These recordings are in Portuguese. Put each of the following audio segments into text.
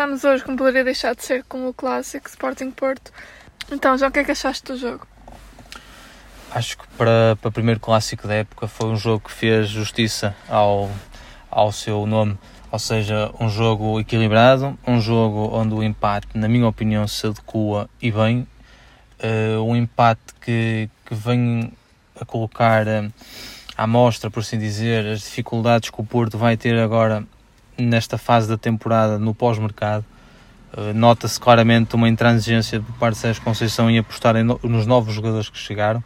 começámos hoje, como poderia deixar de ser, com o clássico Sporting Porto. Então, já o que é que achaste do jogo? Acho que para, o primeiro clássico da época foi um jogo que fez justiça ao, ao seu nome. Ou seja, um jogo equilibrado, um jogo onde o empate, na minha opinião, se adequa e bem. Uh, um empate que, que vem a colocar uh, à mostra, por assim dizer, as dificuldades que o Porto vai ter agora nesta fase da temporada no pós-mercado. Uh, Nota-se claramente uma intransigência por parte de Sérgio Conceição em apostar em no, nos novos jogadores que chegaram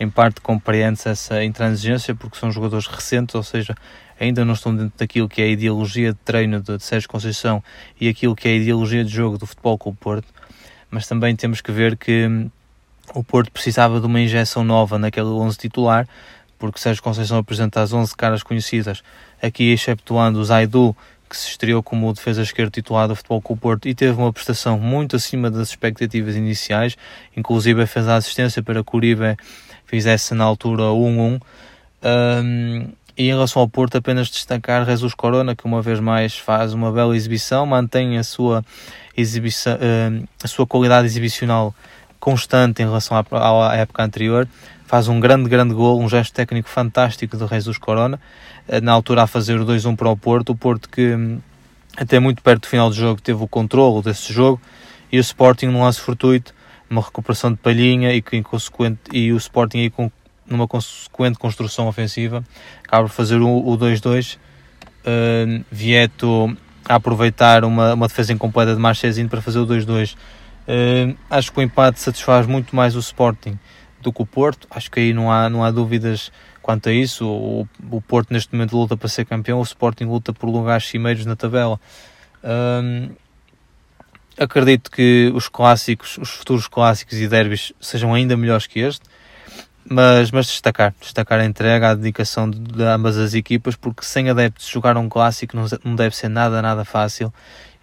em parte compreende-se essa intransigência porque são jogadores recentes, ou seja, ainda não estão dentro daquilo que é a ideologia de treino de Sérgio Conceição e aquilo que é a ideologia de jogo do futebol com o Porto, mas também temos que ver que hum, o Porto precisava de uma injeção nova naquele 11 titular, porque Sérgio Conceição apresenta as 11 caras conhecidas, aqui exceptuando o Zaidu, que se estreou como defesa esquerda titular do Futebol com o Porto e teve uma prestação muito acima das expectativas iniciais, inclusive fez a assistência para que Uribe fizesse na altura 1-1. Um, e em relação ao Porto, apenas destacar Jesus Corona, que uma vez mais faz uma bela exibição, mantém a sua, exibição, a sua qualidade exibicional constante em relação à, à, época anterior. Faz um grande, grande gol, um gesto técnico fantástico de Jesus Corona, uh, na altura a fazer o 2-1 para o Porto. O Porto que, um, até muito perto do final do jogo, teve o controle desse jogo, e o Sporting, num lance fortuito, uma recuperação de palhinha e que em consequente e o Sporting aí com numa consequente construção ofensiva acaba por fazer o 2-2 uh, Vieto a aproveitar uma, uma defesa incompleta de Marchezinho para fazer o 2-2 uh, acho que o empate satisfaz muito mais o Sporting do que o Porto. Acho que aí não há, não há dúvidas quanto a isso. O, o Porto neste momento luta para ser campeão. O Sporting luta por lugares cimeiros na tabela. Uh, Acredito que os clássicos, os futuros clássicos e derbys sejam ainda melhores que este, mas, mas destacar, destacar a entrega, a dedicação de, de ambas as equipas, porque sem adeptos jogar um clássico não, não deve ser nada, nada fácil.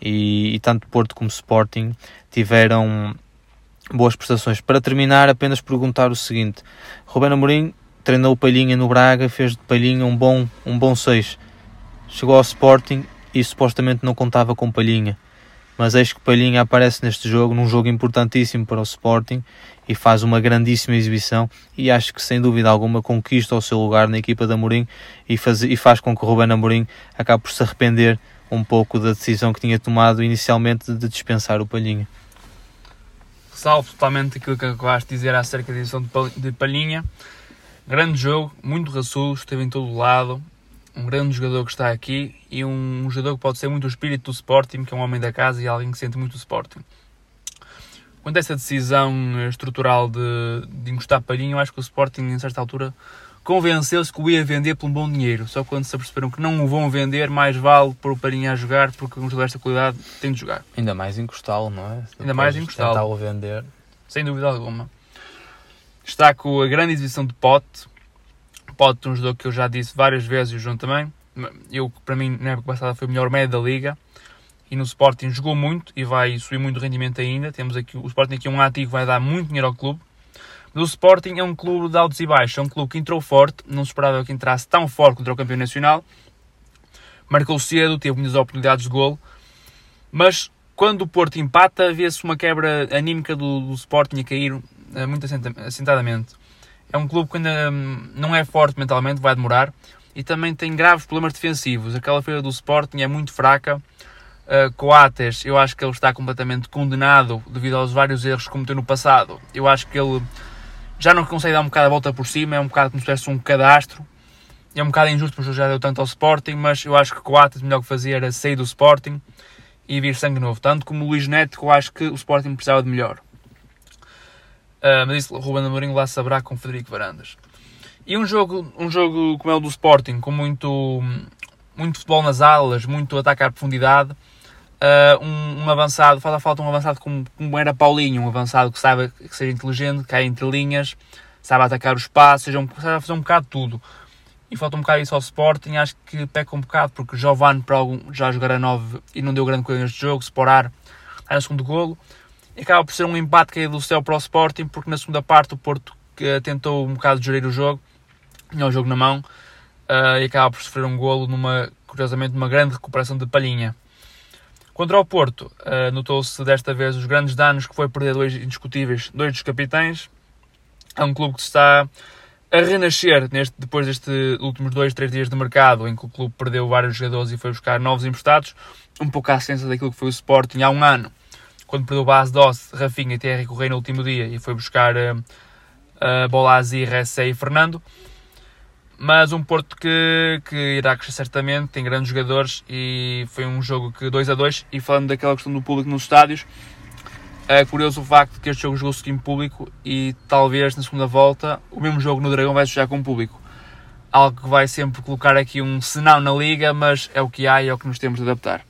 E, e tanto Porto como Sporting tiveram boas prestações. Para terminar, apenas perguntar o seguinte: Rubén Amorim treinou o Palhinha no Braga, fez de Palhinha um bom, um bom 6. Chegou ao Sporting e supostamente não contava com Palhinha mas eis que Palhinha aparece neste jogo, num jogo importantíssimo para o Sporting e faz uma grandíssima exibição e acho que sem dúvida alguma conquista o seu lugar na equipa de Amorim e faz, e faz com que o Ruben Amorim acabe por se arrepender um pouco da decisão que tinha tomado inicialmente de dispensar o Palhinha. Salvo totalmente aquilo que acabaste de dizer acerca da edição de Palhinha. Grande jogo, muito raçudo, esteve em todo o lado, um grande jogador que está aqui e um jogador que pode ser muito o espírito do Sporting, que é um homem da casa e alguém que sente muito o Sporting. Quanto a essa decisão estrutural de, de encostar palhinho, eu acho que o Sporting, em certa altura, convenceu-se que o ia vender por um bom dinheiro. Só quando se aperceberam que não o vão vender, mais vale pôr o palhinho a jogar, porque um jogador desta qualidade tem de jogar. Ainda mais encostá-lo, não é? Ainda mais encostá-lo. vender. Sem dúvida alguma. Está com a grande exibição de Pote, Pote, um jogador que eu já disse várias vezes e o João também. Eu, para mim, na época passada foi o melhor médio da liga. E no Sporting jogou muito e vai subir muito rendimento ainda. Temos aqui, o Sporting aqui é um ativo vai dar muito dinheiro ao clube. Mas o Sporting é um clube de altos e baixos. É um clube que entrou forte. Não se esperava que entrasse tão forte contra o campeão nacional. Marcou cedo, teve muitas oportunidades de golo. Mas quando o Porto empata, vê-se uma quebra anímica do, do Sporting a cair eh, muito assentadamente. É um clube que ainda hum, não é forte mentalmente, vai demorar. E também tem graves problemas defensivos. Aquela feira do Sporting é muito fraca. Uh, Coates, eu acho que ele está completamente condenado devido aos vários erros que cometeu no passado. Eu acho que ele já não consegue dar um bocado a volta por cima, é um bocado como se tivesse um cadastro. É um bocado injusto porque já deu tanto ao Sporting, mas eu acho que Coates o melhor que fazia era sair do Sporting e vir sangue novo. Tanto como o Luís Neto, que eu acho que o Sporting precisava de melhor. Uh, mas isso Ruben Amorim lá saberá com Federico Varandas. E um jogo, um jogo como é o do Sporting, com muito, muito futebol nas alas, muito à profundidade, uh, um, um, avançado, faz a falta um avançado como, como era Paulinho, um avançado que sabe que seja inteligente, cai entre linhas, sabe atacar o espaço, seja um, sabe fazer um bocado tudo. E falta um bocado isso ao Sporting, acho que peca um bocado, porque Giovanni para algum, já jogará 9 e não deu grande coisa neste jogo, Sporar está no segundo golo acaba por ser um empate caído do céu para o Sporting, porque na segunda parte o Porto que tentou um bocado gerir o jogo, tinha o jogo na mão, uh, e acaba por sofrer um golo numa, curiosamente, numa grande recuperação de Palhinha. Contra o Porto, uh, notou-se desta vez os grandes danos que foi perder dois indiscutíveis, dois dos capitães. É um clube que está a renascer neste, depois destes últimos dois, três dias de mercado, em que o clube perdeu vários jogadores e foi buscar novos emprestados, um pouco à ciência daquilo que foi o Sporting há um ano, quando perdeu base Doss, Rafinha e Thierry Correia no último dia e foi buscar uh, uh, Bolazzi, Ressé e Fernando. Mas um Porto que, que irá crescer certamente, tem grandes jogadores e foi um jogo que 2 a 2 E falando daquela questão do público nos estádios, é curioso o facto de que este jogo jogou-se em público e talvez na segunda volta o mesmo jogo no Dragão vai jogar com público. Algo que vai sempre colocar aqui um senão na liga, mas é o que há e é o que nos temos de adaptar.